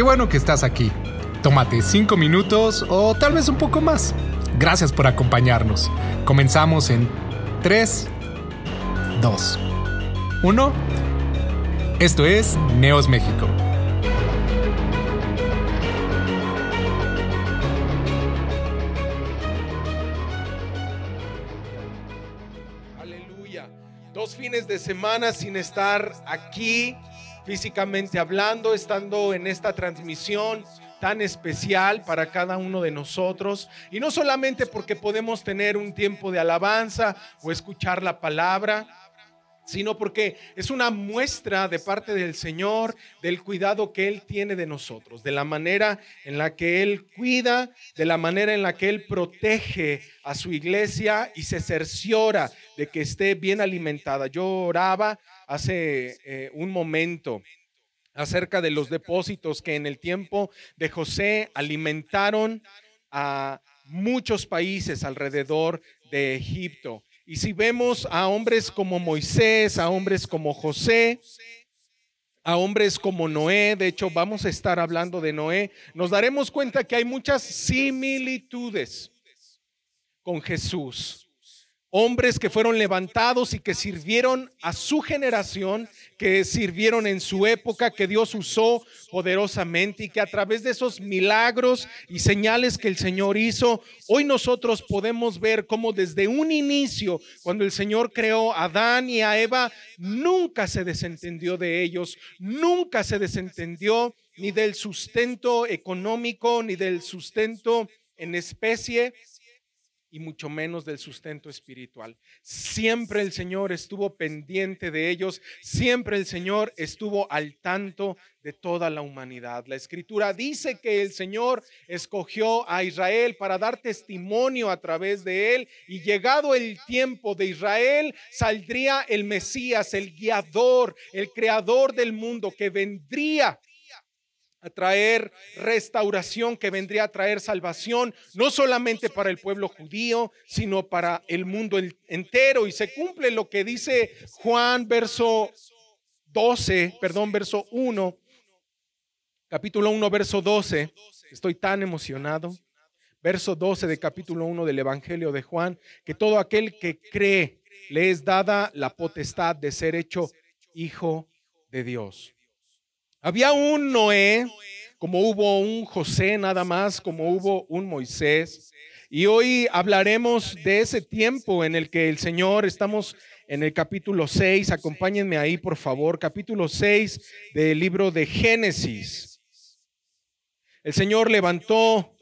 Qué bueno que estás aquí. Tómate cinco minutos o tal vez un poco más. Gracias por acompañarnos. Comenzamos en 3, 2, 1. Esto es Neos México. Aleluya. Dos fines de semana sin estar aquí físicamente hablando, estando en esta transmisión tan especial para cada uno de nosotros. Y no solamente porque podemos tener un tiempo de alabanza o escuchar la palabra, sino porque es una muestra de parte del Señor del cuidado que Él tiene de nosotros, de la manera en la que Él cuida, de la manera en la que Él protege a su iglesia y se cerciora de que esté bien alimentada. Yo oraba hace eh, un momento acerca de los depósitos que en el tiempo de José alimentaron a muchos países alrededor de Egipto. Y si vemos a hombres como Moisés, a hombres como José, a hombres como Noé, de hecho vamos a estar hablando de Noé, nos daremos cuenta que hay muchas similitudes con Jesús hombres que fueron levantados y que sirvieron a su generación, que sirvieron en su época, que Dios usó poderosamente y que a través de esos milagros y señales que el Señor hizo, hoy nosotros podemos ver cómo desde un inicio, cuando el Señor creó a Adán y a Eva, nunca se desentendió de ellos, nunca se desentendió ni del sustento económico, ni del sustento en especie, y mucho menos del sustento espiritual. Siempre el Señor estuvo pendiente de ellos, siempre el Señor estuvo al tanto de toda la humanidad. La escritura dice que el Señor escogió a Israel para dar testimonio a través de él y llegado el tiempo de Israel saldría el Mesías, el guiador, el creador del mundo que vendría traer restauración, que vendría a traer salvación, no solamente para el pueblo judío, sino para el mundo entero. Y se cumple lo que dice Juan, verso 12, perdón, verso 1, capítulo 1, verso 12. Estoy tan emocionado. Verso 12 de capítulo 1 del Evangelio de Juan, que todo aquel que cree le es dada la potestad de ser hecho hijo de Dios. Había un Noé, como hubo un José nada más, como hubo un Moisés. Y hoy hablaremos de ese tiempo en el que el Señor, estamos en el capítulo 6, acompáñenme ahí por favor, capítulo 6 del libro de Génesis. El Señor levantó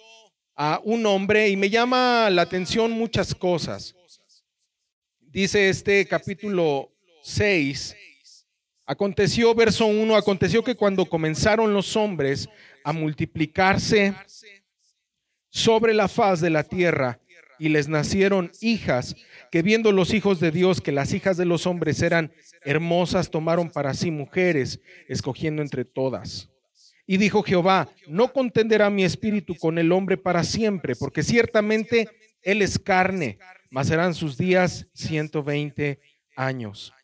a un hombre y me llama la atención muchas cosas. Dice este capítulo 6 Aconteció, verso 1, aconteció que cuando comenzaron los hombres a multiplicarse sobre la faz de la tierra y les nacieron hijas, que viendo los hijos de Dios que las hijas de los hombres eran hermosas, tomaron para sí mujeres, escogiendo entre todas. Y dijo Jehová, no contenderá mi espíritu con el hombre para siempre, porque ciertamente él es carne, mas serán sus días 120 años.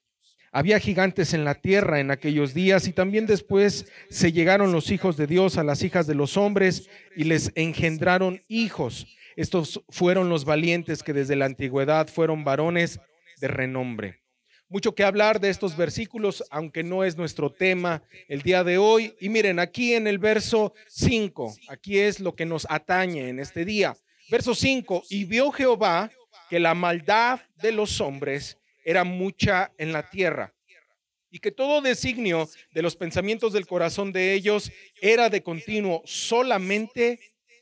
Había gigantes en la tierra en aquellos días y también después se llegaron los hijos de Dios a las hijas de los hombres y les engendraron hijos. Estos fueron los valientes que desde la antigüedad fueron varones de renombre. Mucho que hablar de estos versículos, aunque no es nuestro tema el día de hoy. Y miren, aquí en el verso 5, aquí es lo que nos atañe en este día. Verso 5, y vio Jehová que la maldad de los hombres era mucha en la tierra y que todo designio de los pensamientos del corazón de ellos era de continuo solamente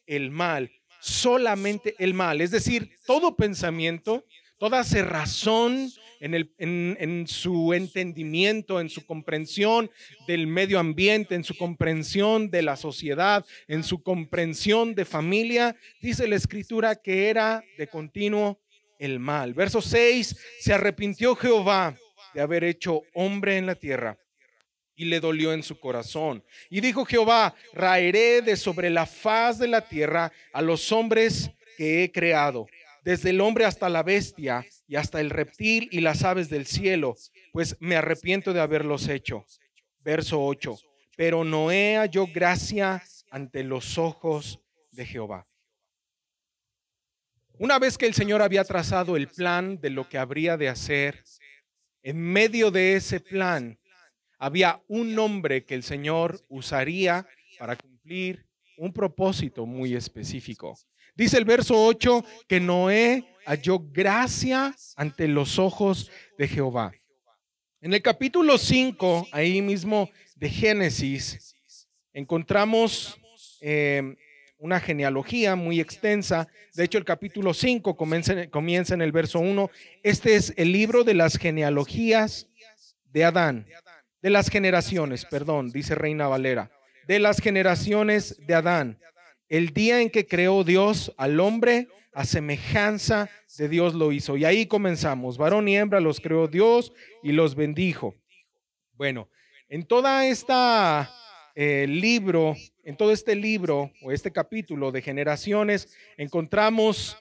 el mal, solamente el mal. Es decir, todo pensamiento, toda cerrazón en, el, en, en, su entendimiento, en su comprensión del medio ambiente, en su comprensión de la sociedad, en su comprensión de familia, dice la escritura que era de continuo el mal. Verso 6, se arrepintió Jehová de haber hecho hombre en la tierra y le dolió en su corazón. Y dijo Jehová, raeré de sobre la faz de la tierra a los hombres que he creado, desde el hombre hasta la bestia y hasta el reptil y las aves del cielo, pues me arrepiento de haberlos hecho. Verso 8. pero Noé halló gracia ante los ojos de Jehová. Una vez que el Señor había trazado el plan de lo que habría de hacer, en medio de ese plan había un nombre que el Señor usaría para cumplir un propósito muy específico. Dice el verso 8 que Noé halló gracia ante los ojos de Jehová. En el capítulo 5, ahí mismo de Génesis, encontramos eh, una genealogía muy extensa. De hecho, el capítulo 5 comienza, comienza en el verso 1. Este es el libro de las genealogías de Adán, de las generaciones, perdón, dice Reina Valera, de las generaciones de Adán. El día en que creó Dios al hombre, a semejanza de Dios lo hizo. Y ahí comenzamos. Varón y hembra los creó Dios y los bendijo. Bueno, en toda esta eh, libro, en todo este libro o este capítulo de generaciones, encontramos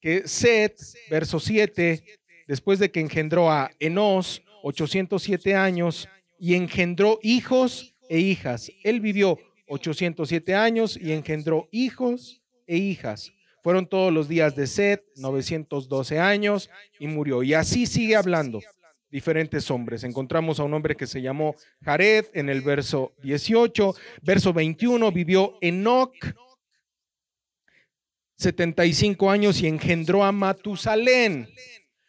que Set, verso 7, después de que engendró a Enos, 807 años, y engendró hijos e hijas. Él vivió 807 años y engendró hijos e hijas. Fueron todos los días de Set, 912 años, y murió. Y así sigue hablando diferentes hombres. Encontramos a un hombre que se llamó Jared en el verso 18. Verso 21 vivió Enoch 75 años y engendró a Matusalén.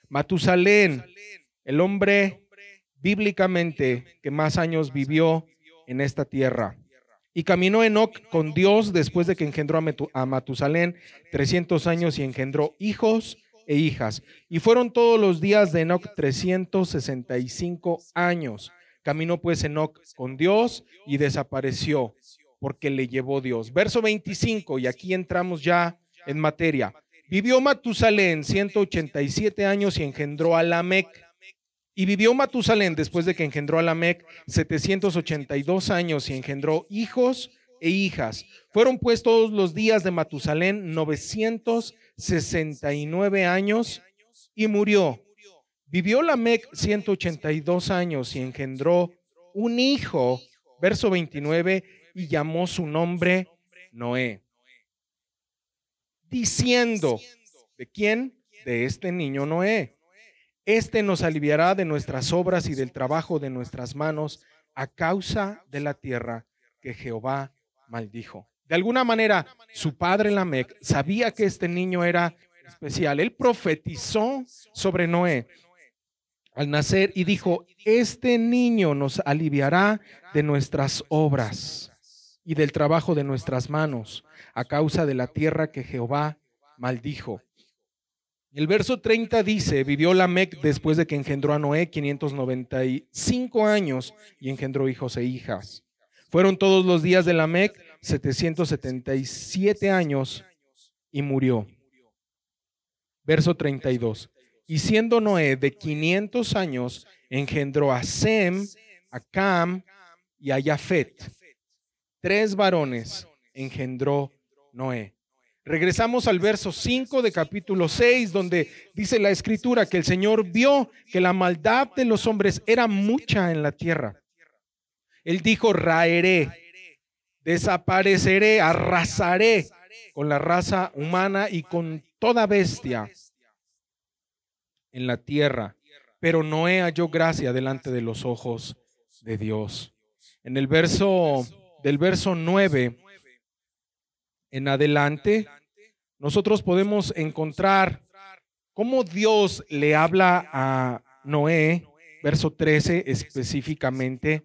Matusalén, el hombre bíblicamente que más años vivió en esta tierra. Y caminó Enoch con Dios después de que engendró a Matusalén 300 años y engendró hijos e hijas. Y fueron todos los días de Enoch 365 años. Caminó pues Enoch con Dios y desapareció porque le llevó Dios. Verso 25, y aquí entramos ya en materia. Vivió Matusalén 187 años y engendró a Lamec. Y vivió Matusalén después de que engendró a Lamec 782 años y engendró hijos e hijas. Fueron pues todos los días de Matusalén 969 años y murió. Vivió Lamec 182 años y engendró un hijo, verso 29, y llamó su nombre Noé. Diciendo, ¿de quién? De este niño Noé este nos aliviará de nuestras obras y del trabajo de nuestras manos a causa de la tierra que Jehová maldijo. De alguna manera, su padre Lamec sabía que este niño era especial. Él profetizó sobre Noé al nacer y dijo, este niño nos aliviará de nuestras obras y del trabajo de nuestras manos a causa de la tierra que Jehová maldijo. El verso 30 dice, vivió Lamec después de que engendró a Noé 595 años y engendró hijos e hijas. Fueron todos los días de Lamec 777 años y murió. Verso 32. Y siendo Noé de 500 años, engendró a Sem, a Cam y a Yafet. Tres varones engendró Noé. Regresamos al verso 5 de capítulo 6, donde dice la escritura que el Señor vio que la maldad de los hombres era mucha en la tierra. Él dijo, raeré, desapareceré, arrasaré con la raza humana y con toda bestia en la tierra. Pero Noé halló gracia delante de los ojos de Dios. En el verso del verso 9 en adelante, nosotros podemos encontrar cómo Dios le habla a Noé, verso 13 específicamente,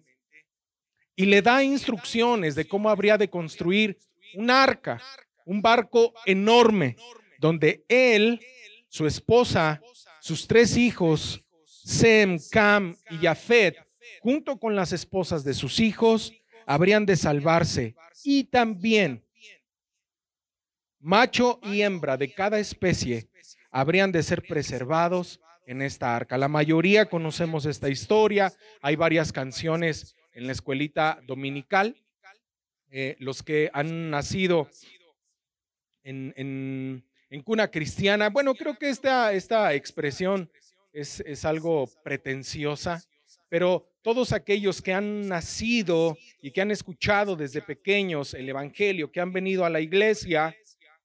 y le da instrucciones de cómo habría de construir un arca, un barco enorme, donde él, su esposa, sus tres hijos, Sem, Cam y Jafet, junto con las esposas de sus hijos, habrían de salvarse. Y también macho y hembra de cada especie habrían de ser preservados en esta arca. La mayoría conocemos esta historia, hay varias canciones en la escuelita dominical. Eh, los que han nacido en, cuna cristiana, bueno, creo que esta, esta expresión es, es algo pretenciosa, pero todos aquellos que han nacido y que han escuchado desde pequeños el Evangelio, que han venido a la iglesia,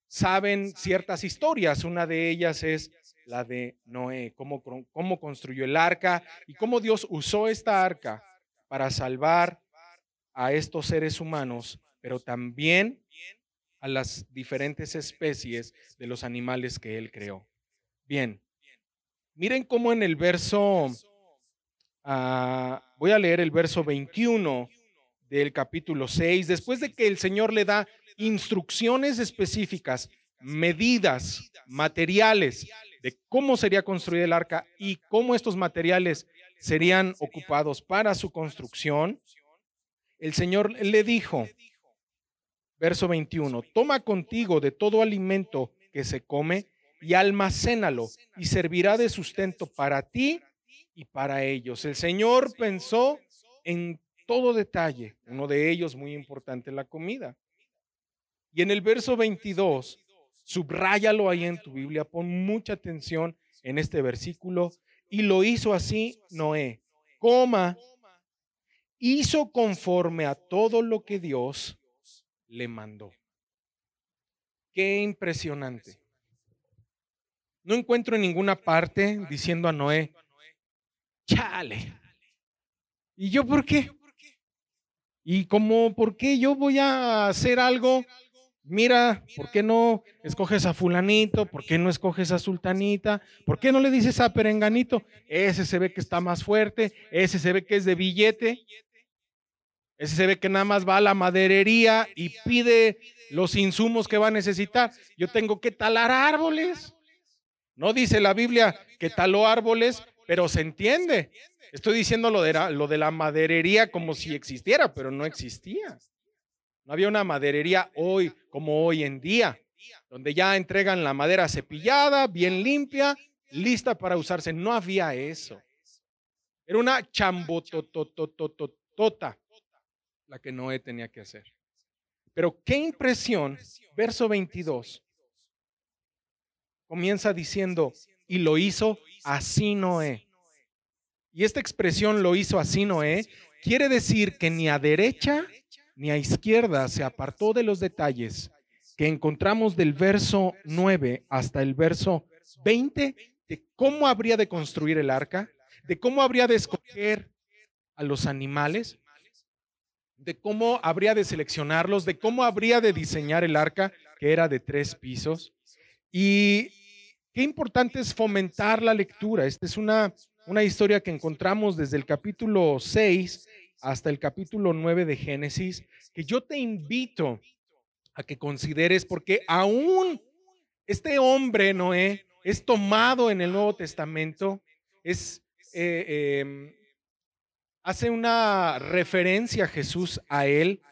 saben ciertas historias. Una de ellas es la de Noé, cómo, cómo construyó el arca y cómo Dios usó esta arca para salvar a estos seres humanos, pero también a las diferentes especies de los animales que Él creó. Bien, miren cómo en el verso, ah, voy a leer el verso 21 del capítulo 6, después de que el Señor le da instrucciones específicas, medidas, materiales de cómo sería construida el arca y cómo estos materiales serían ocupados para su construcción, el Señor le dijo, verso 21, toma contigo de todo alimento que se come y almacénalo y servirá de sustento para ti y para ellos. El Señor pensó en todo detalle, uno de ellos muy importante, la comida. Y en el verso 22, subráyalo ahí en tu Biblia, pon mucha atención en este versículo. Y lo hizo así Noé, coma, hizo conforme a todo lo que Dios le mandó. Qué impresionante. No encuentro en ninguna parte diciendo a Noé, chale. ¿Y yo por qué? ¿Y cómo, por qué yo voy a hacer algo mira, ¿por qué no escoges a fulanito? ¿Por qué no escoges a sultanita? ¿Por qué no le dices a perenganito? Ese se ve que está más fuerte, ese se ve que es de billete, ese se ve que nada más va a la maderería y pide los insumos que va a necesitar. Yo tengo que talar árboles. No dice la Biblia que taló árboles, pero se entiende. Estoy diciendo lo de la, lo de la maderería como si existiera, pero no existía. No había una maderería hoy como hoy en día, donde ya entregan la madera cepillada, bien limpia, lista para usarse. No había eso. Era una chambototototota la que Noé tenía que hacer. Pero qué impresión, verso 22, comienza diciendo, y lo hizo así Noé. Y esta expresión lo hizo así Noé quiere decir que ni a derecha ni a izquierda se apartó de los detalles que encontramos del verso 9 hasta el verso 20 de cómo habría de construir el arca, de cómo habría de escoger a los animales, de cómo habría de seleccionarlos, de cómo habría de diseñar el arca, que era de tres pisos. Y qué importante es fomentar la lectura. Esta es una, una historia que encontramos desde el capítulo 6 hasta el capítulo 9 de Génesis, que yo te invito a que consideres, porque aún este hombre, Noé, es tomado en el Nuevo Testamento, es, eh, em, hace una referencia a Jesús a él,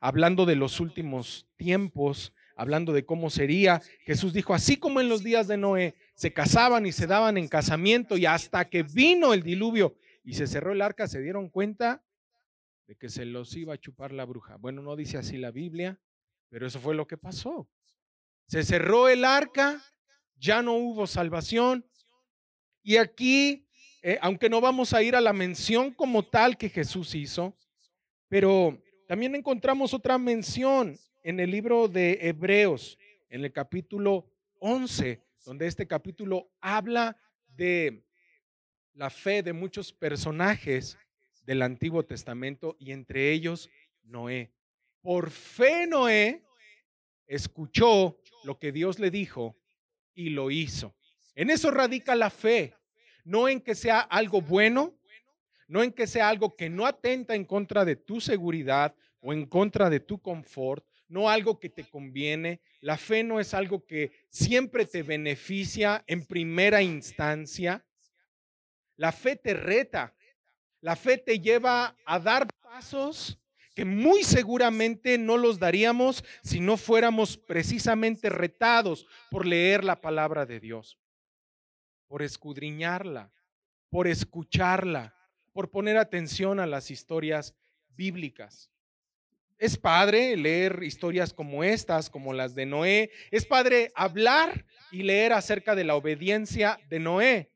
hablando de los últimos tiempos, hablando de cómo sería. Jesús dijo, así como en los días de Noé, se casaban y se daban en casamiento y hasta que vino el diluvio y se cerró el arca, se dieron cuenta de que se los iba a chupar la bruja. Bueno, no dice así la Biblia, pero eso fue lo que pasó. Se cerró el arca, ya no hubo salvación. Y aquí, eh, aunque no vamos a ir a la mención como tal que Jesús hizo, pero también encontramos otra mención en el libro de Hebreos, en el capítulo 11, donde este capítulo habla de la fe de muchos personajes del Antiguo Testamento y entre ellos Noé. Por fe Noé escuchó lo que Dios le dijo y lo hizo. En eso radica la fe, no en que sea algo bueno, no en que sea algo que no atenta en contra de tu seguridad o en contra de tu confort, no algo que te conviene. La fe no es algo que siempre te beneficia en primera instancia. La fe te reta, la fe te lleva a dar pasos que muy seguramente no los daríamos si no fuéramos precisamente retados por leer la palabra de Dios, por escudriñarla, por escucharla, por poner atención a las historias bíblicas. Es padre leer historias como estas, como las de Noé. Es padre hablar y leer acerca de la obediencia de Noé.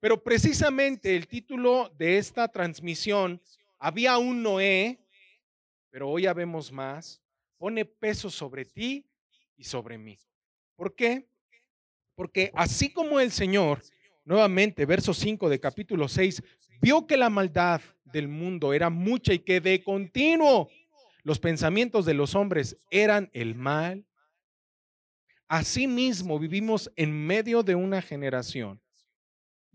Pero precisamente el título de esta transmisión, había un Noé, pero hoy ya vemos más, pone peso sobre ti y sobre mí. ¿Por qué? Porque así como el Señor, nuevamente, verso 5 de capítulo 6, vio que la maldad del mundo era mucha y que de continuo los pensamientos de los hombres eran el mal, Asimismo, vivimos en medio de una generación.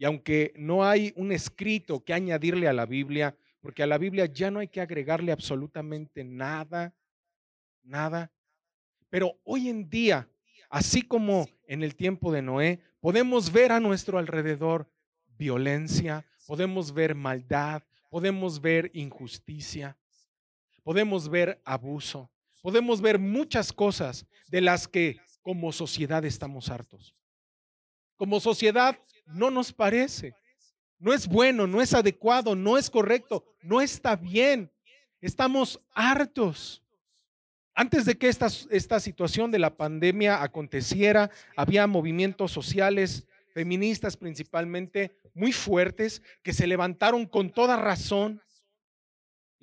Y aunque no hay un escrito que añadirle a la Biblia, porque a la Biblia ya no hay que agregarle absolutamente nada, nada. Pero hoy en día, así como en el tiempo de Noé, podemos ver a nuestro alrededor violencia, podemos ver maldad, podemos ver injusticia, podemos ver abuso, podemos ver muchas cosas de las que como sociedad estamos hartos. Como sociedad no nos parece. No es bueno, no es adecuado, no es correcto, no está bien. Estamos hartos. Antes de que esta, esta situación de la pandemia aconteciera, había movimientos sociales, feministas principalmente, muy fuertes, que se levantaron con toda razón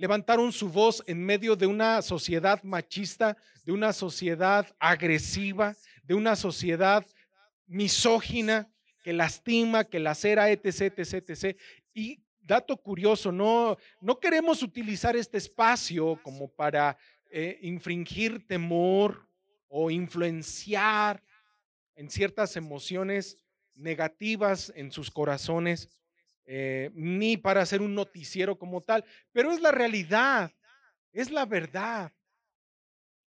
levantaron su voz en medio de una sociedad machista, de una sociedad agresiva, de una sociedad misógina que lastima, que lacera, etc., etc., etc. Y dato curioso, no, no queremos utilizar este espacio como para eh, infringir temor o influenciar en ciertas emociones negativas en sus corazones, eh, ni para hacer un noticiero como tal, pero es la realidad, es la verdad.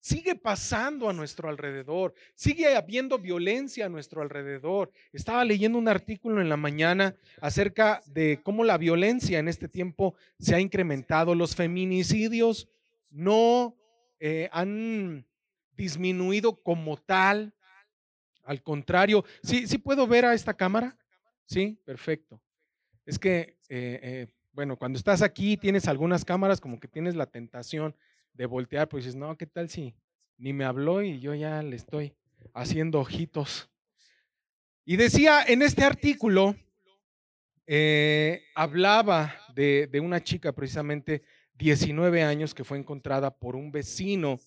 Sigue pasando a nuestro alrededor, sigue habiendo violencia a nuestro alrededor. Estaba leyendo un artículo en la mañana acerca de cómo la violencia en este tiempo se ha incrementado. Los feminicidios no eh, han disminuido como tal. Al contrario, ¿sí, ¿sí puedo ver a esta cámara? Sí, perfecto. Es que, eh, eh, bueno, cuando estás aquí tienes algunas cámaras como que tienes la tentación de voltear, pues dices, no, ¿qué tal si ni me habló y yo ya le estoy haciendo ojitos? Y decía en este artículo, eh, hablaba de, de, una chica precisamente 19 años que fue encontrada por un vecino,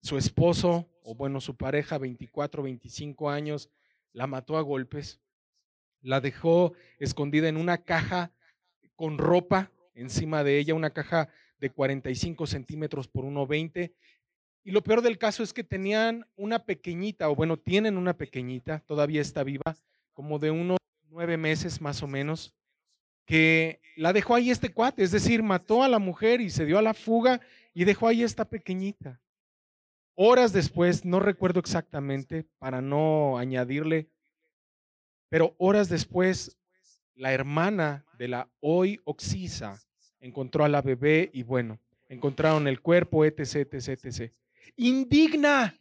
su esposo, o bueno, su pareja, 24, 25 años, la mató a golpes la dejó escondida en una caja con ropa encima de ella, una caja de 45 centímetros por 1,20. Y lo peor del caso es que tenían una pequeñita, o bueno, tienen una pequeñita, todavía está viva, como de unos nueve meses más o menos, que la dejó ahí este cuate, es decir, mató a la mujer y se dio a la fuga y dejó ahí esta pequeñita. Horas después, no recuerdo exactamente, para no añadirle pero horas después, la hermana de la hoy Oxisa encontró a la bebé y bueno, encontraron el cuerpo, etc, etc, etc. Indigna.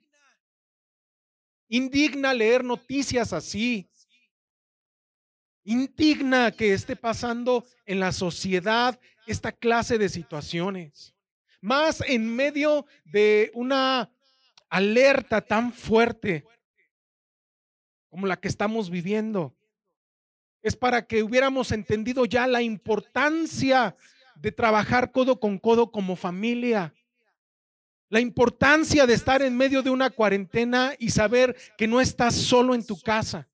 Indigna leer noticias así. Indigna que esté pasando en la sociedad esta clase de situaciones. Más en medio de una alerta tan fuerte como la que estamos viviendo. Es para que hubiéramos entendido ya la importancia de trabajar codo con codo como familia. La importancia de estar en medio de una cuarentena y saber que no estás solo en tu casa,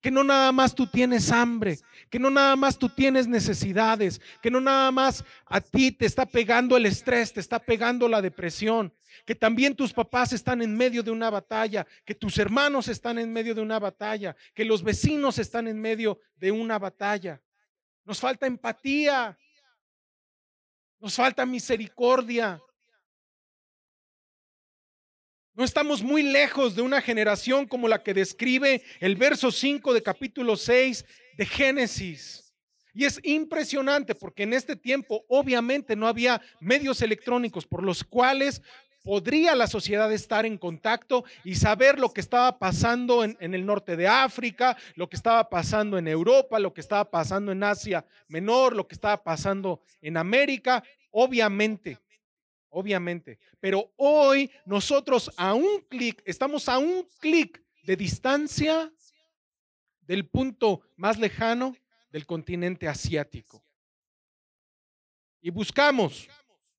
que no nada más tú tienes hambre, que no nada más tú tienes necesidades, que no nada más a ti te está pegando el estrés, te está pegando la depresión, que también tus papás están en medio de una batalla, que tus hermanos están en medio de una batalla, que los vecinos están en medio de una batalla. Nos falta empatía, nos falta misericordia. No estamos muy lejos de una generación como la que describe el verso 5 de capítulo 6 de Génesis. Y es impresionante porque en este tiempo obviamente no había medios electrónicos por los cuales podría la sociedad estar en contacto y saber lo que estaba pasando en, el norte de África, lo que estaba pasando en Europa, lo que estaba pasando en Asia Menor, lo que estaba pasando en América, obviamente, obviamente. Pero hoy nosotros a un clic, estamos a un clic de distancia del punto más lejano del continente asiático. Y buscamos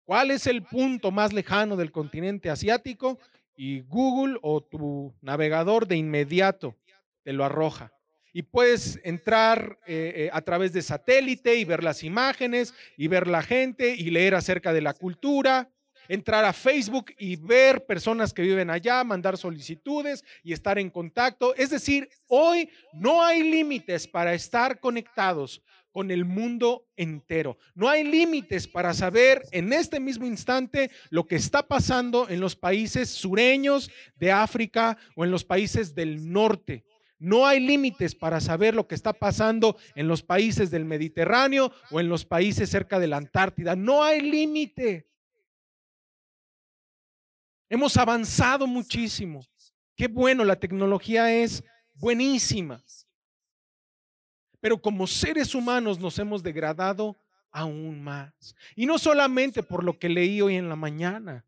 cuál es el punto más lejano del continente asiático y Google o tu navegador de inmediato te lo arroja. Y puedes entrar eh, eh, a través de satélite y ver las imágenes y ver la gente y leer acerca de la cultura, entrar a Facebook y ver personas que viven allá, mandar solicitudes y estar en contacto. Es decir, hoy no hay límites para estar conectados con el mundo entero. No hay límites para saber en este mismo instante lo que está pasando en los países sureños de África o en los países del norte. No hay límites para saber lo que está pasando en los países del Mediterráneo o en los países cerca de la Antártida. No hay límite. Hemos avanzado muchísimo. Qué bueno, la tecnología es buenísima. Pero como seres humanos nos hemos degradado aún más. Y no solamente por lo que leí hoy en la mañana.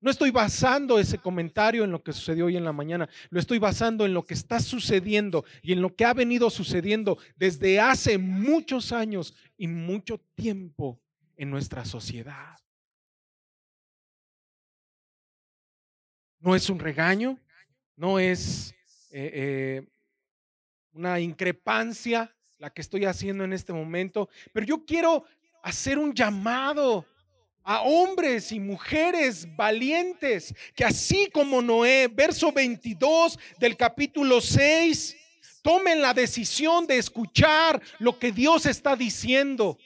No estoy basando ese comentario en lo que sucedió hoy en la mañana, lo estoy basando en lo que está sucediendo y en lo que ha venido sucediendo desde hace muchos años y mucho tiempo en nuestra sociedad. No es un regaño, no es eh, eh, una increpancia la que estoy haciendo en este momento, pero yo quiero hacer un llamado a hombres y mujeres valientes, que así como Noé, verso 22 del capítulo 6, tomen la decisión de escuchar lo que Dios está diciendo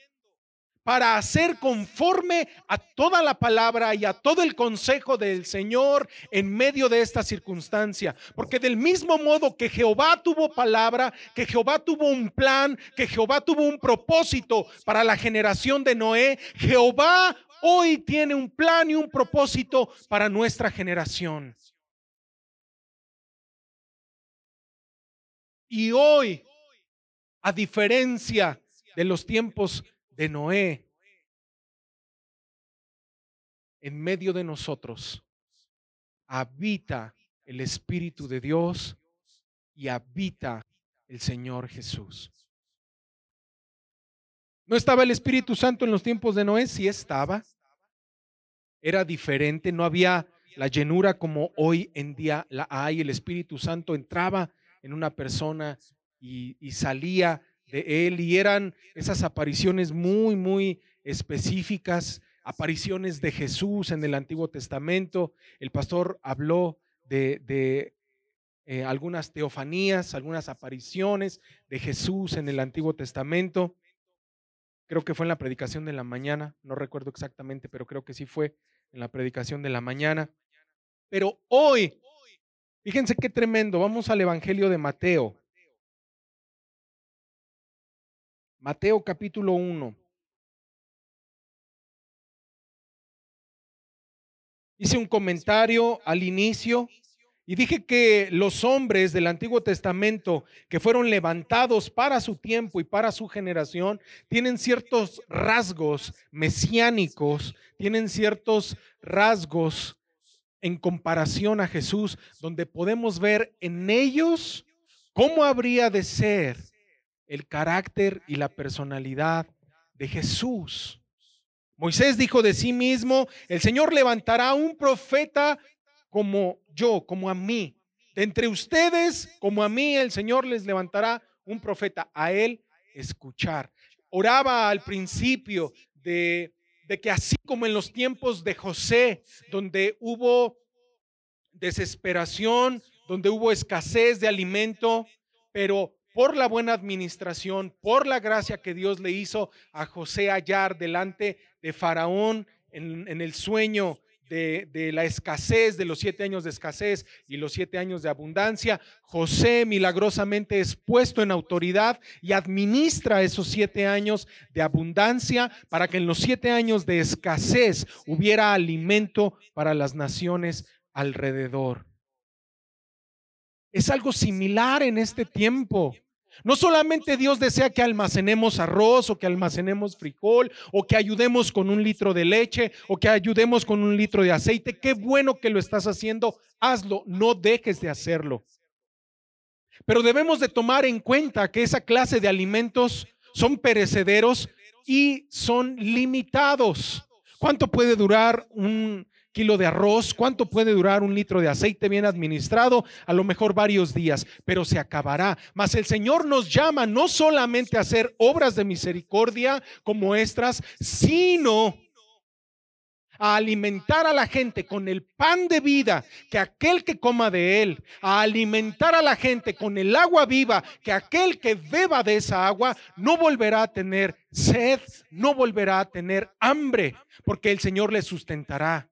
para hacer conforme a toda la palabra y a todo el consejo del Señor en medio de esta circunstancia. Porque del mismo modo que Jehová tuvo palabra, que Jehová tuvo un plan, que Jehová tuvo un propósito para la generación de Noé, Jehová hoy tiene un plan y un propósito para nuestra generación. Y hoy, a diferencia de los tiempos de Noé en medio de nosotros habita el Espíritu de Dios y habita el Señor Jesús. ¿No estaba el Espíritu Santo en los tiempos de Noé? Sí estaba. Era diferente, no había la llenura como hoy en día la hay. El Espíritu Santo entraba en una persona y, y salía de él y eran esas apariciones muy, muy específicas, apariciones de Jesús en el Antiguo Testamento. El pastor habló de, eh, algunas teofanías, algunas apariciones de Jesús en el Antiguo Testamento. Creo que fue en la predicación de la mañana, no recuerdo exactamente, pero creo que sí fue en la predicación de la mañana. Pero hoy, fíjense qué tremendo, vamos al Evangelio de Mateo. Mateo capítulo 1. Hice un comentario al inicio y dije que los hombres del Antiguo Testamento que fueron levantados para su tiempo y para su generación tienen ciertos rasgos mesiánicos, tienen ciertos rasgos en comparación a Jesús, donde podemos ver en ellos cómo habría de ser el carácter y la personalidad de Jesús. Moisés dijo de sí mismo, el Señor levantará un profeta como yo, como a mí. De entre ustedes, como a mí, el Señor les levantará un profeta, a él escuchar. Oraba al principio de, de que así como en los tiempos de José, donde hubo desesperación, donde hubo escasez de alimento, pero por la buena administración, por la gracia que Dios le hizo a José hallar delante de Faraón en, el sueño de, de, la escasez, de los siete años de escasez y los siete años de abundancia, José milagrosamente es puesto en autoridad y administra esos siete años de abundancia para que en los siete años de escasez hubiera alimento para las naciones alrededor. Es algo similar en este tiempo. No solamente Dios desea que almacenemos arroz o que almacenemos frijol o que ayudemos con un litro de leche o que ayudemos con un litro de aceite. Qué bueno que lo estás haciendo. Hazlo, no dejes de hacerlo. Pero debemos de tomar en cuenta que esa clase de alimentos son perecederos y son limitados. ¿Cuánto puede durar un kilo de arroz? ¿Cuánto puede durar un litro de aceite bien administrado? A lo mejor varios días, pero se acabará. Mas el Señor nos llama no solamente a hacer obras de misericordia como estas, sino a alimentar a la gente con el pan de vida, que aquel que coma de él, a alimentar a la gente con el agua viva, que aquel que beba de esa agua no volverá a tener sed, no volverá a tener hambre, porque el Señor le sustentará.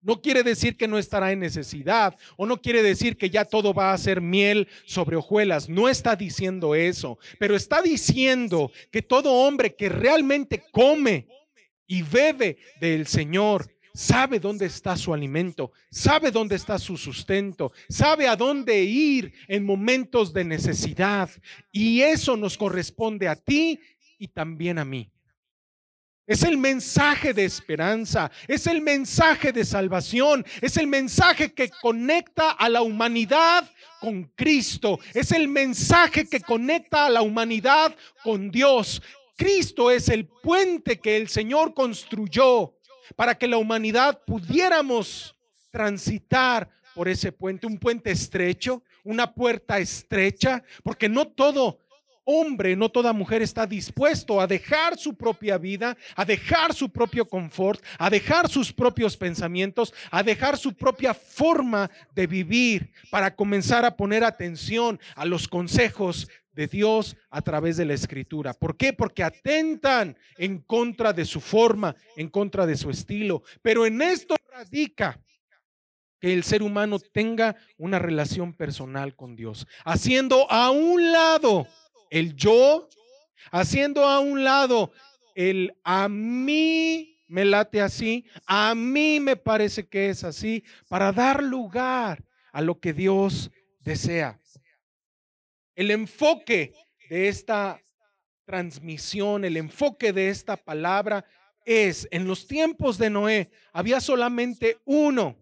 No quiere decir que no estará en necesidad o no quiere decir que ya todo va a ser miel sobre hojuelas. No está diciendo eso, pero está diciendo que todo hombre que realmente come y bebe del Señor, sabe dónde está su alimento, sabe dónde está su sustento, sabe a dónde ir en momentos de necesidad. Y eso nos corresponde a ti y también a mí. Es el mensaje de esperanza, es el mensaje de salvación, es el mensaje que conecta a la humanidad con Cristo, es el mensaje que conecta a la humanidad con Dios. Cristo es el puente que el Señor construyó para que la humanidad pudiéramos transitar por ese puente, un puente estrecho, una puerta estrecha, porque no todo hombre, no toda mujer está dispuesto a dejar su propia vida, a dejar su propio confort, a dejar sus propios pensamientos, a dejar su propia forma de vivir para comenzar a poner atención a los consejos de Dios a través de la escritura. ¿Por qué? Porque atentan en contra de su forma, en contra de su estilo. Pero en esto radica que el ser humano tenga una relación personal con Dios, haciendo a un lado el yo, haciendo a un lado el a mí me late así, a mí me parece que es así, para dar lugar a lo que Dios desea. El enfoque de esta transmisión, el enfoque de esta palabra es, en los tiempos de Noé había solamente uno.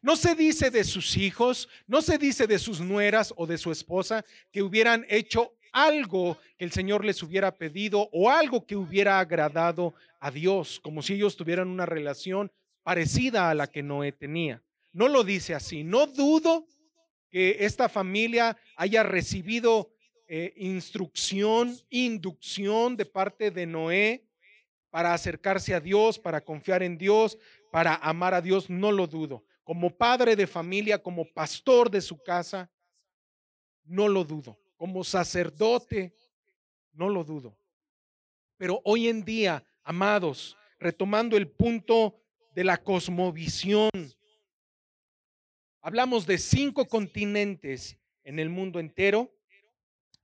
No se dice de sus hijos, no se dice de sus nueras o de su esposa que hubieran hecho algo que el Señor les hubiera pedido o algo que hubiera agradado a Dios, como si ellos tuvieran una relación parecida a la que Noé tenía. No lo dice así. No dudo que esta familia haya recibido eh, instrucción, inducción de parte de Noé para acercarse a Dios, para confiar en Dios, para amar a Dios, no lo dudo. Como padre de familia, como pastor de su casa, no lo dudo. Como sacerdote, no lo dudo. Pero hoy en día, amados, retomando el punto de la cosmovisión, Hablamos de cinco continentes en el mundo entero.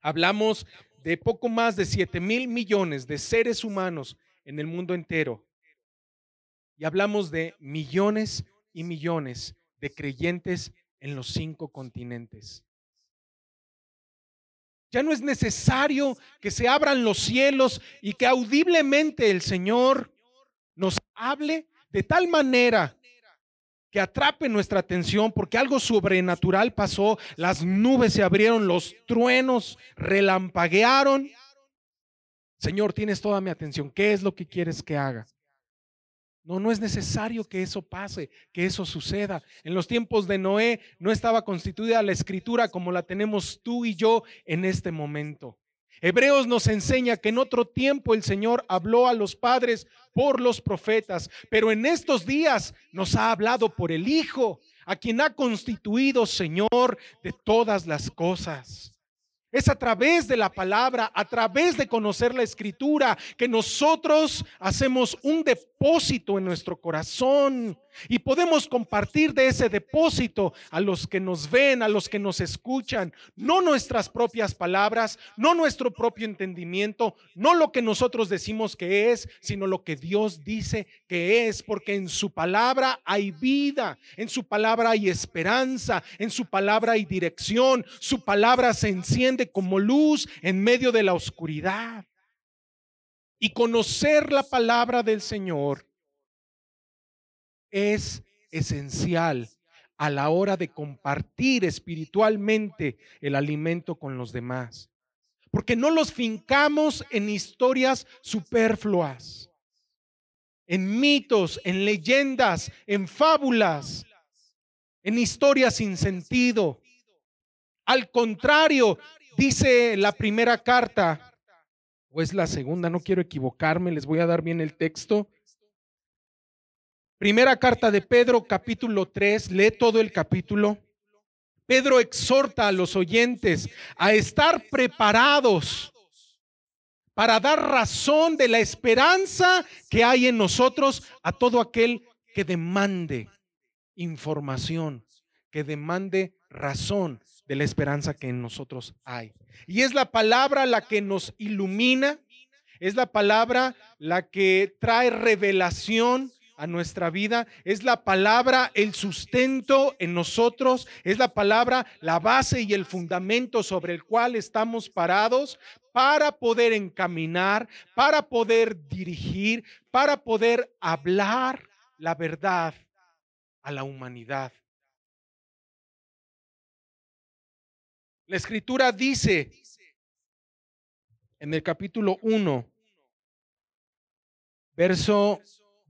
Hablamos de poco más de siete mil millones de seres humanos en el mundo entero. Y hablamos de millones y millones de creyentes en los cinco continentes. Ya no es necesario que se abran los cielos y que audiblemente el Señor nos hable de tal manera que atrape nuestra atención porque algo sobrenatural pasó, las nubes se abrieron, los truenos relampaguearon. Señor, tienes toda mi atención, ¿qué es lo que quieres que haga? No, no es necesario que eso pase, que eso suceda. En los tiempos de Noé no estaba constituida la escritura como la tenemos tú y yo en este momento. Hebreos nos enseña que en otro tiempo el Señor habló a los padres por los profetas, pero en estos días nos ha hablado por el Hijo, a quien ha constituido Señor de todas las cosas. Es a través de la palabra, a través de conocer la escritura, que nosotros hacemos un depósito en nuestro corazón y podemos compartir de ese depósito a los que nos ven, a los que nos escuchan, no nuestras propias palabras, no nuestro propio entendimiento, no lo que nosotros decimos que es, sino lo que Dios dice que es, porque en su palabra hay vida, en su palabra hay esperanza, en su palabra hay dirección, su palabra se enciende como luz en medio de la oscuridad. Y conocer la palabra del Señor es esencial a la hora de compartir espiritualmente el alimento con los demás. Porque no los fincamos en historias superfluas, en mitos, en leyendas, en fábulas, en historias sin sentido. Al contrario, dice la primera carta, o es la segunda, no quiero equivocarme, les voy a dar bien el texto. Primera carta de Pedro, capítulo 3, lee todo el capítulo. Pedro exhorta a los oyentes a estar preparados para dar razón de la esperanza que hay en nosotros a todo aquel que demande información, que demande razón de la esperanza que en nosotros hay. Y es la palabra la que nos ilumina, es la palabra la que trae revelación a nuestra vida, es la palabra el sustento en nosotros, es la palabra la base y el fundamento sobre el cual estamos parados para poder encaminar, para poder dirigir, para poder hablar la verdad a la humanidad. La escritura dice en el capítulo 1, verso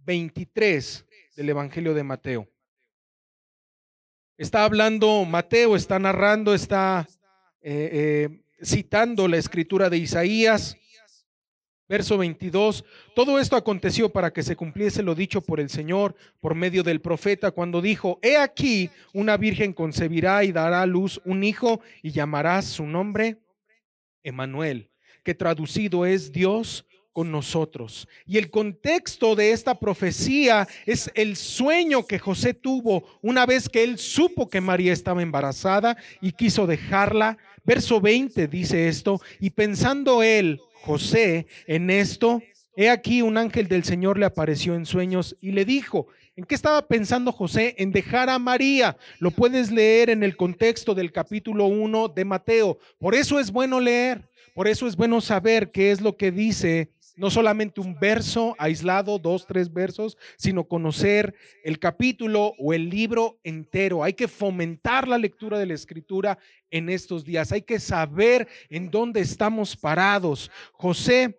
23 del Evangelio de Mateo. Está hablando Mateo, está narrando, está eh, eh, citando la escritura de Isaías. Verso 22, todo esto aconteció para que se cumpliese lo dicho por el Señor por medio del profeta cuando dijo, he aquí, una virgen concebirá y dará a luz un hijo y llamarás su nombre Emanuel, que traducido es Dios con nosotros. Y el contexto de esta profecía es el sueño que José tuvo una vez que él supo que María estaba embarazada y quiso dejarla. Verso 20 dice esto, y pensando él, José en esto, he aquí un ángel del Señor le apareció en sueños y le dijo, ¿en qué estaba pensando José? En dejar a María. Lo puedes leer en el contexto del capítulo 1 de Mateo. Por eso es bueno leer, por eso es bueno saber qué es lo que dice no solamente un verso aislado, dos, tres versos, sino conocer el capítulo o el libro entero. Hay que fomentar la lectura de la escritura en estos días. Hay que saber en dónde estamos parados. José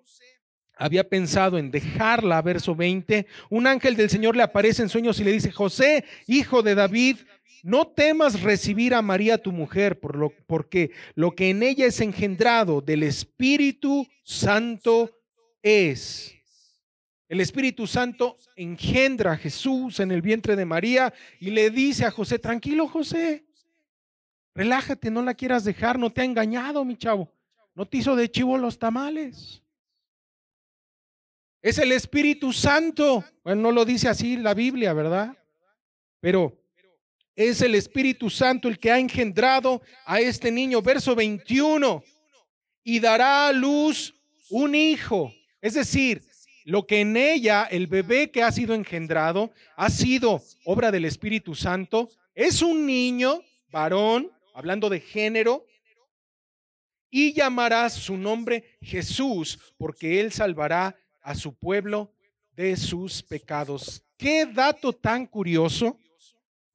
había pensado en dejarla, verso 20. Un ángel del Señor le aparece en sueños y le dice, José, hijo de David, no temas recibir a María tu mujer, por lo, porque lo que en ella es engendrado del Espíritu Santo es. El Espíritu Santo engendra a Jesús en el vientre de María y le dice a José, tranquilo José, relájate, no la quieras dejar, no te ha engañado mi chavo, no te hizo de chivo los tamales. Es el Espíritu Santo. Bueno, no lo dice así la Biblia, ¿verdad? Pero es el Espíritu Santo el que ha engendrado a este niño. Verso 21. Y dará a luz un hijo es decir, lo que en ella, el bebé que ha sido engendrado, ha sido obra del Espíritu Santo, es un niño, varón, hablando de género, y llamará su nombre Jesús, porque él salvará a su pueblo de sus pecados. Qué dato tan curioso,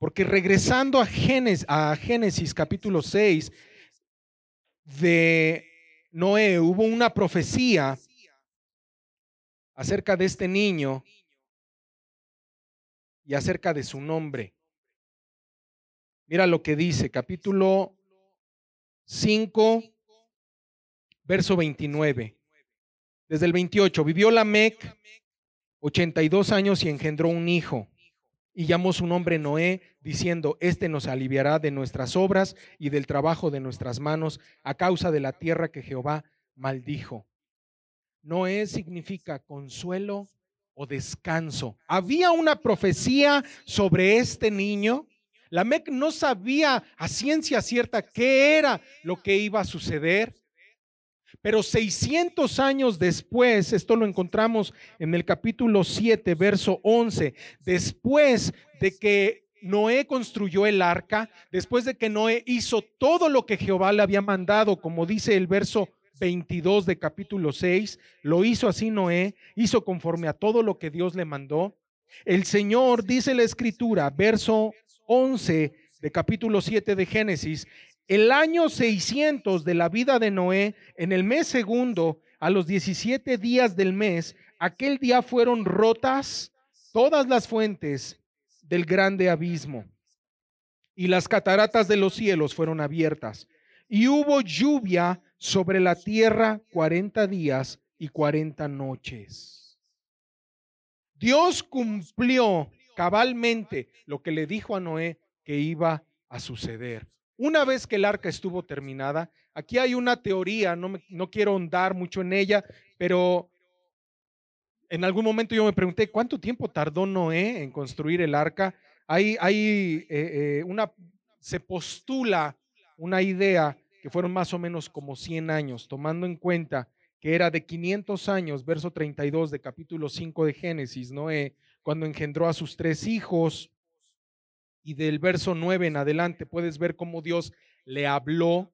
porque regresando a Génesis, a Génesis capítulo 6 de Noé, hubo una profecía acerca de este niño y acerca de su nombre. Mira lo que dice, capítulo 5, verso 29. Desde el 28, vivió Lamec 82 años y engendró un hijo. Y llamó su nombre Noé, diciendo, Este nos aliviará de nuestras obras y del trabajo de nuestras manos a causa de la tierra que Jehová maldijo. Noé significa consuelo o descanso. Había una profecía sobre este niño. La Mec no sabía a ciencia cierta qué era lo que iba a suceder. Pero 600 años después, esto lo encontramos en el capítulo 7, verso 11, después de que Noé construyó el arca, después de que Noé hizo todo lo que Jehová le había mandado, como dice el verso 22 de capítulo 6, lo hizo así Noé, hizo conforme a todo lo que Dios le mandó. El Señor, dice la escritura, verso 11, de capítulo 7 de Génesis, el año 600 de la vida de Noé, en el mes segundo, a los 17 días del mes, aquel día fueron rotas todas las fuentes del grande abismo y las cataratas de los cielos fueron abiertas y hubo lluvia sobre la tierra 40 días y 40 noches. Dios cumplió cabalmente lo que le dijo a Noé que iba a suceder. Una vez que el arca estuvo terminada, aquí hay una teoría, no, no quiero ahondar mucho en ella, pero en algún momento yo me pregunté, ¿cuánto tiempo tardó Noé en construir el arca? Hay, hay eh, eh, una, se postula una idea que fueron más o menos como 100 años, tomando en cuenta que era de 500 años, verso 32 de capítulo 5 de Génesis, Noé, cuando engendró a sus tres hijos, y del verso 9 en adelante puedes ver cómo Dios le habló.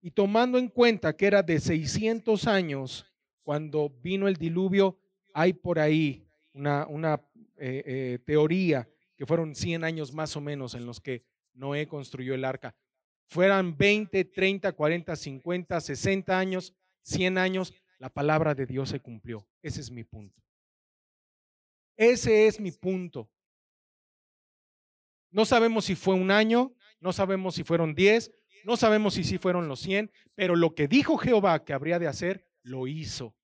Y tomando en cuenta que era de 600 años cuando vino el diluvio, hay por ahí una, una eh, eh, teoría que fueron 100 años más o menos en los que Noé construyó el arca. Fueran 20, 30, 40, 50, 60 años, 100 años, la palabra de Dios se cumplió. Ese es mi punto. Ese es mi punto. No sabemos si fue un año, no sabemos si fueron diez, no sabemos si sí fueron los cien, pero lo que dijo Jehová que habría de hacer, lo hizo.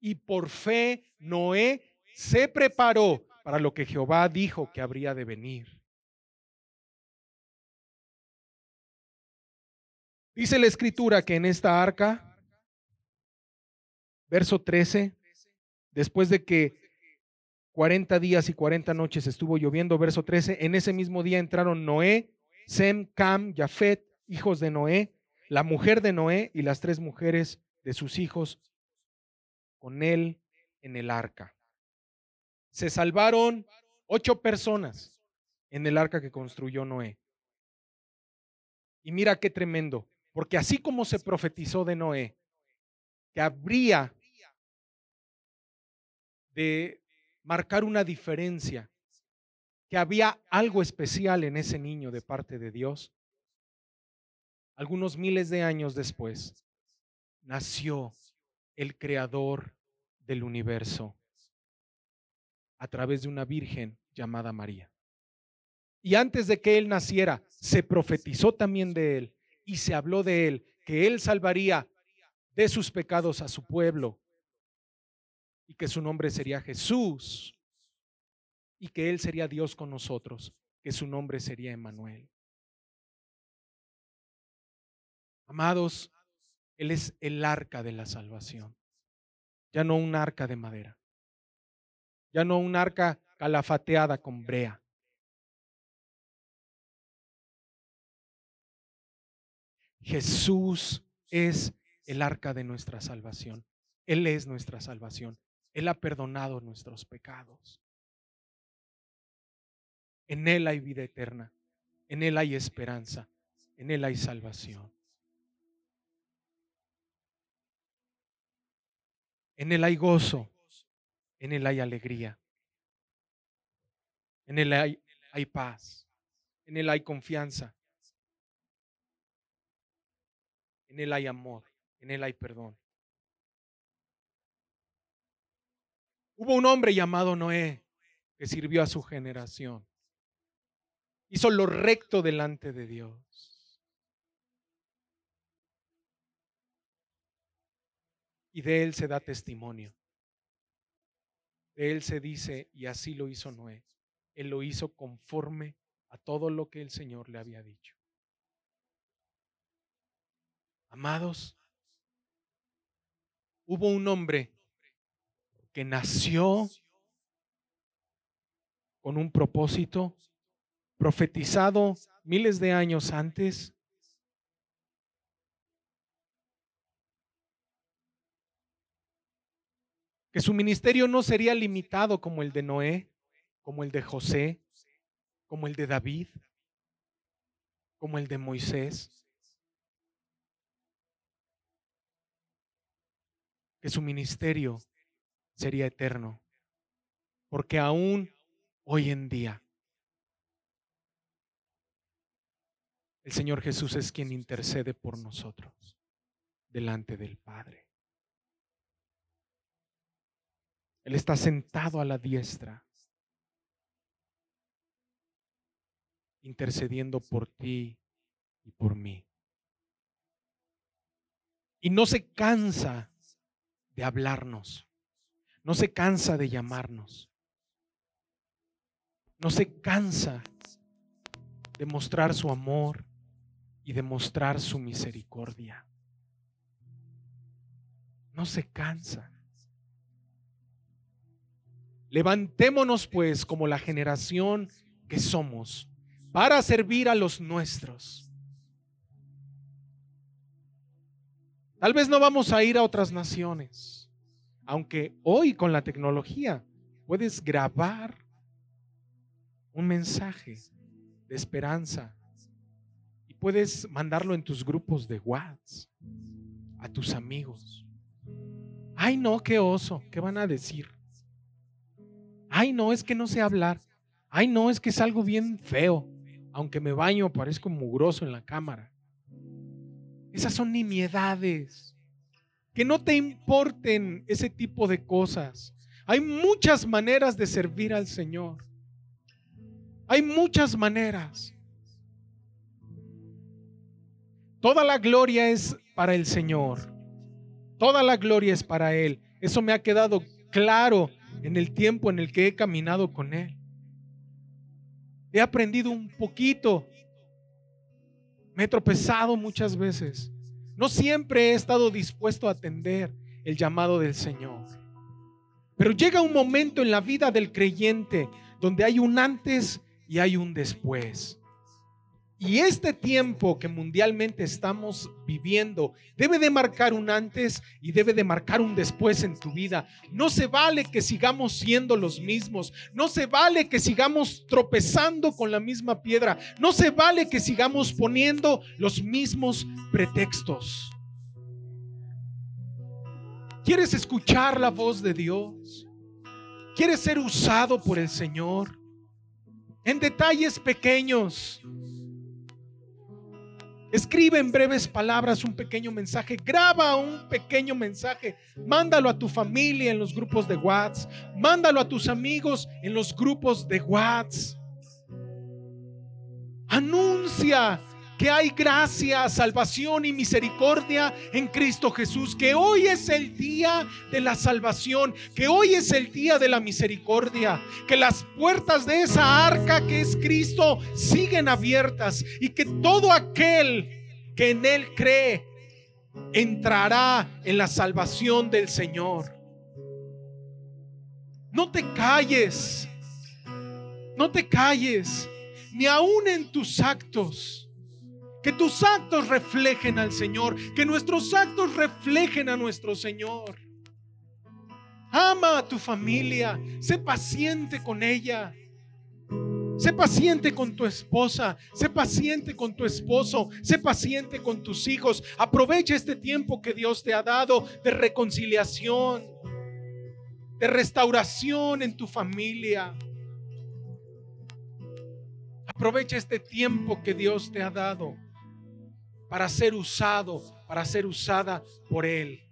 Y por fe Noé se preparó para lo que Jehová dijo que habría de venir. Dice la escritura que en esta arca, verso 13, después de que 40 días y 40 noches estuvo lloviendo, verso 13. En ese mismo día entraron Noé, Sem, Cam, Jafet, hijos de Noé, la mujer de Noé y las tres mujeres de sus hijos con él en el arca. Se salvaron ocho personas en el arca que construyó Noé. Y mira qué tremendo, porque así como se profetizó de Noé, que habría de marcar una diferencia, que había algo especial en ese niño de parte de Dios. Algunos miles de años después, nació el creador del universo a través de una virgen llamada María. Y antes de que él naciera, se profetizó también de él y se habló de él, que él salvaría de sus pecados a su pueblo y que su nombre sería Jesús y que Él sería Dios con nosotros, que su nombre sería Emanuel. Amados, Él es el arca de la salvación, ya no un arca de madera, ya no un arca calafateada con brea. Jesús es el arca de nuestra salvación. Él es nuestra salvación. Él ha perdonado nuestros pecados. En Él hay vida eterna. En Él hay esperanza. En Él hay salvación. En Él hay gozo. En Él hay alegría. En Él hay, hay paz. En Él hay confianza. En Él hay amor. En Él hay perdón. Hubo un hombre llamado Noé que sirvió a su generación. Hizo lo recto delante de Dios. Y de él se da testimonio. De él se dice, y así lo hizo Noé. Él lo hizo conforme a todo lo que el Señor le había dicho. Amados, hubo un hombre que nació con un propósito profetizado miles de años antes. Que su ministerio no sería limitado como el de Noé, como el de José, como el de David, como el de Moisés. Que su ministerio sería eterno. Porque aún hoy en día el Señor Jesús es quien intercede por nosotros delante del Padre. Él está sentado a la diestra, intercediendo por ti y por mí. Y no se cansa de hablarnos, no se cansa de llamarnos, no se cansa de mostrar su amor y de mostrar su misericordia. No se cansa. Levantémonos pues como la generación que somos para servir a los nuestros. Tal vez no vamos a ir a otras naciones, aunque hoy con la tecnología puedes grabar un mensaje de esperanza y puedes mandarlo en tus grupos de WhatsApp a tus amigos. Ay, no, qué oso, ¿qué van a decir? Ay, no, es que no sé hablar. Ay, no, es que es algo bien feo. Aunque me baño, parezco mugroso en la cámara. Esas son nimiedades. Que no te importen ese tipo de cosas. Hay muchas maneras de servir al Señor. Hay muchas maneras. Toda la gloria es para el Señor. Toda la gloria es para Él. Eso me ha quedado claro en el tiempo en el que he caminado con Él. He aprendido un poquito. Me he tropezado muchas veces. No siempre he estado dispuesto a atender el llamado del Señor. Pero llega un momento en la vida del creyente donde hay un antes y hay un después. Y este tiempo que mundialmente estamos viviendo debe de marcar un antes y debe de marcar un después en tu vida. No se vale que sigamos siendo los mismos. No se vale que sigamos tropezando con la misma piedra. No se vale que sigamos poniendo los mismos pretextos. ¿Quieres escuchar la voz de Dios? ¿Quieres ser usado por el Señor? En detalles pequeños Escribe en breves palabras un pequeño mensaje, graba un pequeño mensaje, mándalo a tu familia en los grupos de WhatsApp, mándalo a tus amigos en los grupos de WhatsApp. Anuncia que hay gracia, salvación y misericordia en Cristo Jesús, que hoy es el día de la salvación, que hoy es el día de la misericordia, que las puertas de esa arca que es Cristo siguen abiertas y que todo aquel que en Él cree entrará en la salvación del Señor. No te calles, no te calles, ni aún en tus actos que tus actos reflejen al Señor, que nuestros actos reflejen a nuestro Señor. Ama a tu familia, sé paciente con ella. Sé paciente con tu esposa, sé paciente con tu esposo, sé paciente con tus hijos. Aprovecha este tiempo que Dios te ha dado de reconciliación, de restauración en tu familia. Aprovecha este tiempo que Dios te ha dado para ser usado, para ser usada por Él.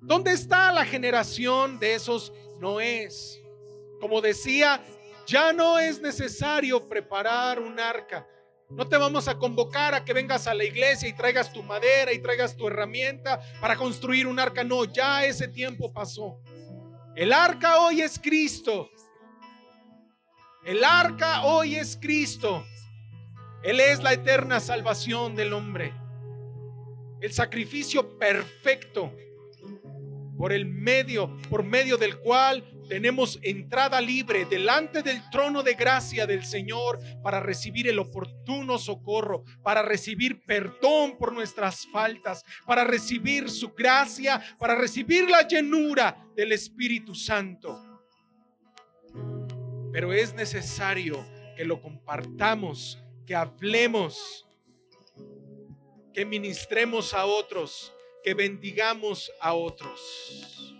¿Dónde está la generación de esos Noés? Como decía, ya no es necesario preparar un arca. No te vamos a convocar a que vengas a la iglesia y traigas tu madera y traigas tu herramienta para construir un arca. No, ya ese tiempo pasó. El arca hoy es Cristo. El arca hoy es Cristo. Él es la eterna salvación del hombre. El sacrificio perfecto por el medio, por medio del cual tenemos entrada libre delante del trono de gracia del Señor para recibir el oportuno socorro, para recibir perdón por nuestras faltas, para recibir su gracia, para recibir la llenura del Espíritu Santo. Pero es necesario que lo compartamos que hablemos, que ministremos a otros, que bendigamos a otros.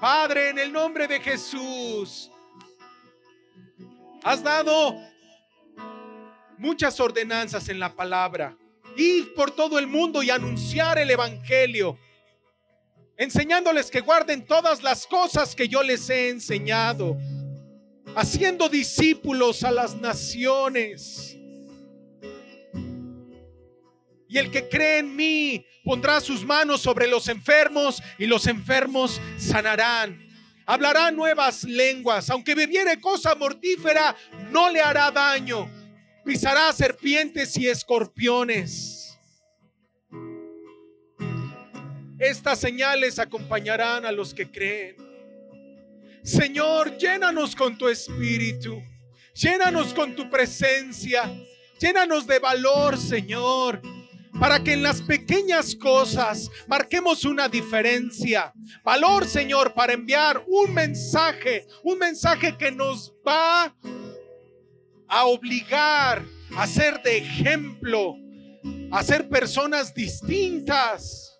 Padre, en el nombre de Jesús, has dado muchas ordenanzas en la palabra. Ir por todo el mundo y anunciar el Evangelio, enseñándoles que guarden todas las cosas que yo les he enseñado, haciendo discípulos a las naciones. Y el que cree en mí pondrá sus manos sobre los enfermos y los enfermos sanarán. Hablará nuevas lenguas, aunque bebiere cosa mortífera, no le hará daño. Pisará serpientes y escorpiones. Estas señales acompañarán a los que creen. Señor, llénanos con tu espíritu. Llénanos con tu presencia. Llénanos de valor, Señor para que en las pequeñas cosas marquemos una diferencia. Valor, Señor, para enviar un mensaje, un mensaje que nos va a obligar a ser de ejemplo, a ser personas distintas,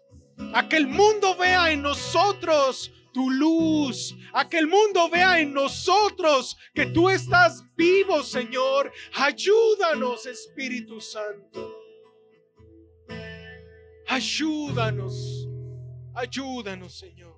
a que el mundo vea en nosotros tu luz, a que el mundo vea en nosotros que tú estás vivo, Señor. Ayúdanos, Espíritu Santo. Ayúdanos, ayúdanos, Señor.